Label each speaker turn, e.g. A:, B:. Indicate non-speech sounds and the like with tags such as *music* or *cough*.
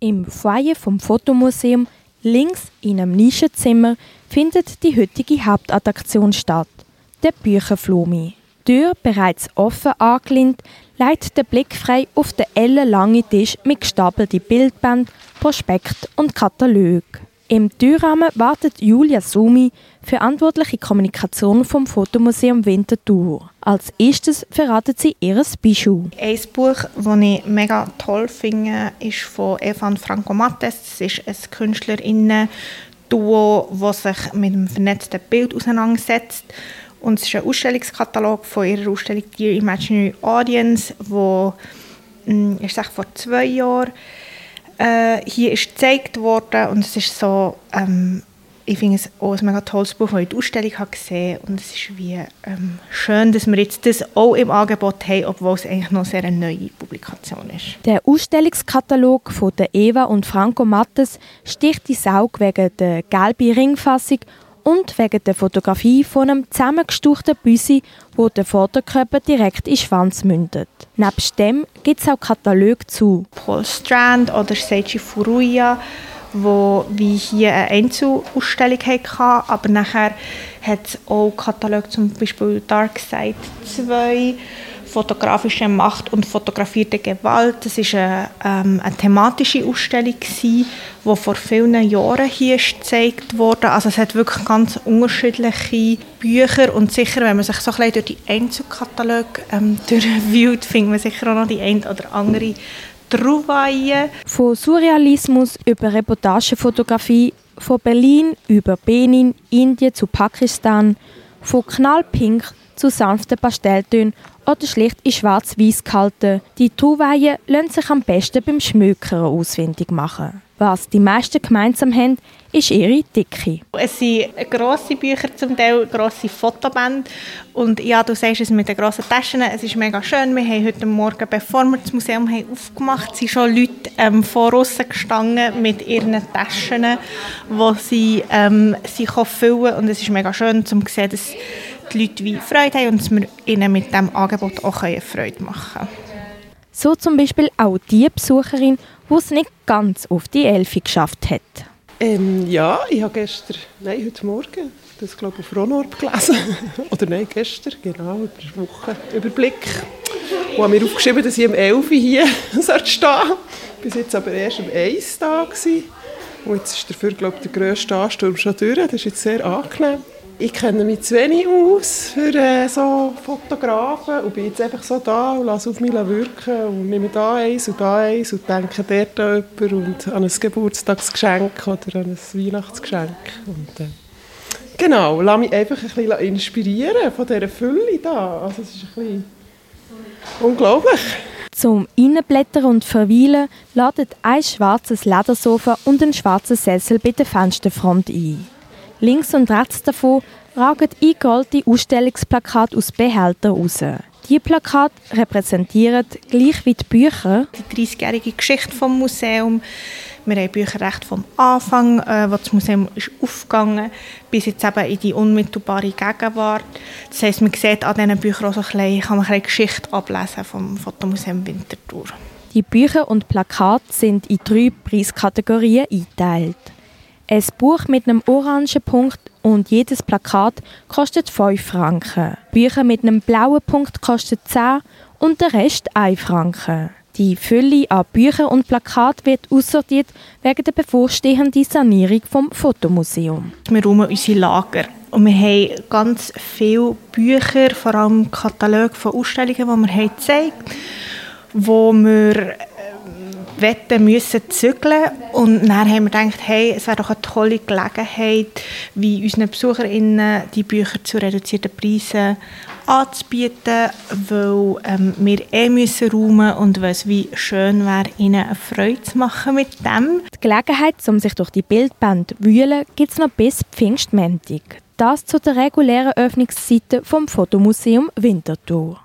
A: Im Foyer vom Fotomuseum, links in einem Nischenzimmer, findet die heutige Hauptattraktion statt, der Bücherflumi. Die Tür bereits offen angelehnt, leitet der Blick frei auf den ellenlangen Tisch mit gestapelten Bildbänden, Prospekt und Katalog. Im Türrahmen wartet Julia Sumi, verantwortliche Kommunikation vom Fotomuseum Winterthur. Als erstes verratet sie ihr Bijou.
B: Ein Buch, das ich mega toll finde, ist von Evan Franco Mattes. Das ist ein Künstlerinnen-Duo, das sich mit dem vernetzten Bild auseinandersetzt. Und es ist ein Ausstellungskatalog von ihrer Ausstellung Dear Imaginary Audience, wo hm, ich sage, vor zwei Jahren äh, hier ist gezeigt worden und es ist so, ähm, ich finde es auch ein mega tolles Buch, das ich der Ausstellung habe gesehen und es ist wie ähm, schön, dass wir jetzt das auch im Angebot haben, obwohl es eigentlich noch sehr eine neue Publikation ist.
A: Der Ausstellungskatalog von der Eva und Franco Mattes sticht die Saug wegen der gelben Ringfassung und wegen der Fotografie von einem zusammengestauchten Büsi, wo der Vorderkörper direkt in den Schwanz mündet. Neben dem gibt es auch Kataloge zu
B: Paul Strand oder Seiji Furuya, wo wie hier eine Einzelausstellung hatten, aber nachher hat es auch Kataloge zum Beispiel Dark Side 2 fotografische Macht und fotografierte Gewalt. Das ist eine, ähm, eine thematische Ausstellung die vor vielen Jahren hier gezeigt wurde. Also es hat wirklich ganz unterschiedliche Bücher und sicher, wenn man sich so ein bisschen durch die Einzelkataloge ähm, *laughs* durchwühlt, findet man sicher auch noch die ein oder andere Trouvaille.
A: Von Surrealismus über Reportagefotografie, von Berlin über Benin, Indien zu Pakistan, von knallpink zu sanften Pastelltönen oder schlicht in schwarz-weiß gehalten. Die Trouvaillen lassen sich am besten beim Schmökern ausfindig machen. Was die meisten gemeinsam haben, ist ihre Dicke.
B: Es sind grosse Bücher, zum Teil grosse Fotobände. Und ja, du sagst es mit den grossen Taschen, es ist mega schön. Wir haben heute Morgen, bevor wir das Museum haben aufgemacht haben, sind schon Leute ähm, vor uns gestanden mit ihren Taschen, die sie, ähm, sie füllen Und es ist mega schön, um zu sehen, dass die Leute wie Freude haben und dass wir ihnen mit diesem Angebot auch Freude machen können.
A: So zum Beispiel auch die Besucherin, die es nicht ganz auf die Elfi geschafft hat.
C: Ähm, ja, ich habe gestern, nein, heute Morgen, das glaube ich auf Ronorb gelesen. *laughs* Oder nein, gestern, genau, über den Wochenüberblick. Und habe mir aufgeschrieben, dass ich um 11 Uhr hier *laughs* stehen sollte. Bis jetzt aber erst um 1 da gewesen. Und jetzt ist dafür, glaube ich, der grösste Ansturm schon durch. Das ist jetzt sehr angenehm ich kenne mich zu wenig aus für äh, so Fotografen und bin jetzt einfach so da und lasse auf mich wirken und nehme da eins und da eins und denke dort an jemanden und an ein Geburtstagsgeschenk oder an ein Weihnachtsgeschenk. Und, äh, genau, lasse mich einfach ein bisschen inspirieren von dieser Fülle da. Also es ist ein bisschen unglaublich.
A: Zum Innenblättern und Verweilen ladet ein schwarzes Ledersofa und ein schwarzer Sessel bei der Fensterfront ein. Links und rechts davon ragen eingeholte Ausstellungsplakate aus Behältern raus. Diese Plakate repräsentieren, gleich wie die Bücher,
B: die 30-jährige Geschichte des Museums. Wir haben Bücher recht vom Anfang, äh, wo das Museum ist aufgegangen bis jetzt eben in die unmittelbare Gegenwart. Das heisst, man sieht an diesen Büchern auch so ein bisschen, kann man eine Geschichte ablesen vom Fotomuseum Winterthur.
A: Die Bücher und Plakate sind in drei Preiskategorien eingeteilt. Ein Buch mit einem orangen Punkt und jedes Plakat kostet 5 Franken. Bücher mit einem blauen Punkt kostet 10 und der Rest 1 Franken. Die Fülle an Büchern und Plakat wird aussortiert wegen der bevorstehenden Sanierung vom Fotomuseum.
B: Wir räumen unsere Lager und wir haben ganz viele Bücher, vor allem Kataloge von Ausstellungen, die wir haben gezeigt haben, wo wir wetten müssen zügeln und dann haben wir gedacht, hey, es wäre doch eine tolle Gelegenheit, wie unseren BesucherInnen die Bücher zu reduzierten Preisen anzubieten, weil ähm, wir eh müssen räumen und weil es wie schön wäre, ihnen eine Freude zu machen mit dem.
A: Die Gelegenheit, um sich durch die Bildband zu wühlen, gibt es noch bis Pfingstmäntig. Das zu der regulären Öffnungsseite vom Fotomuseum Winterthur.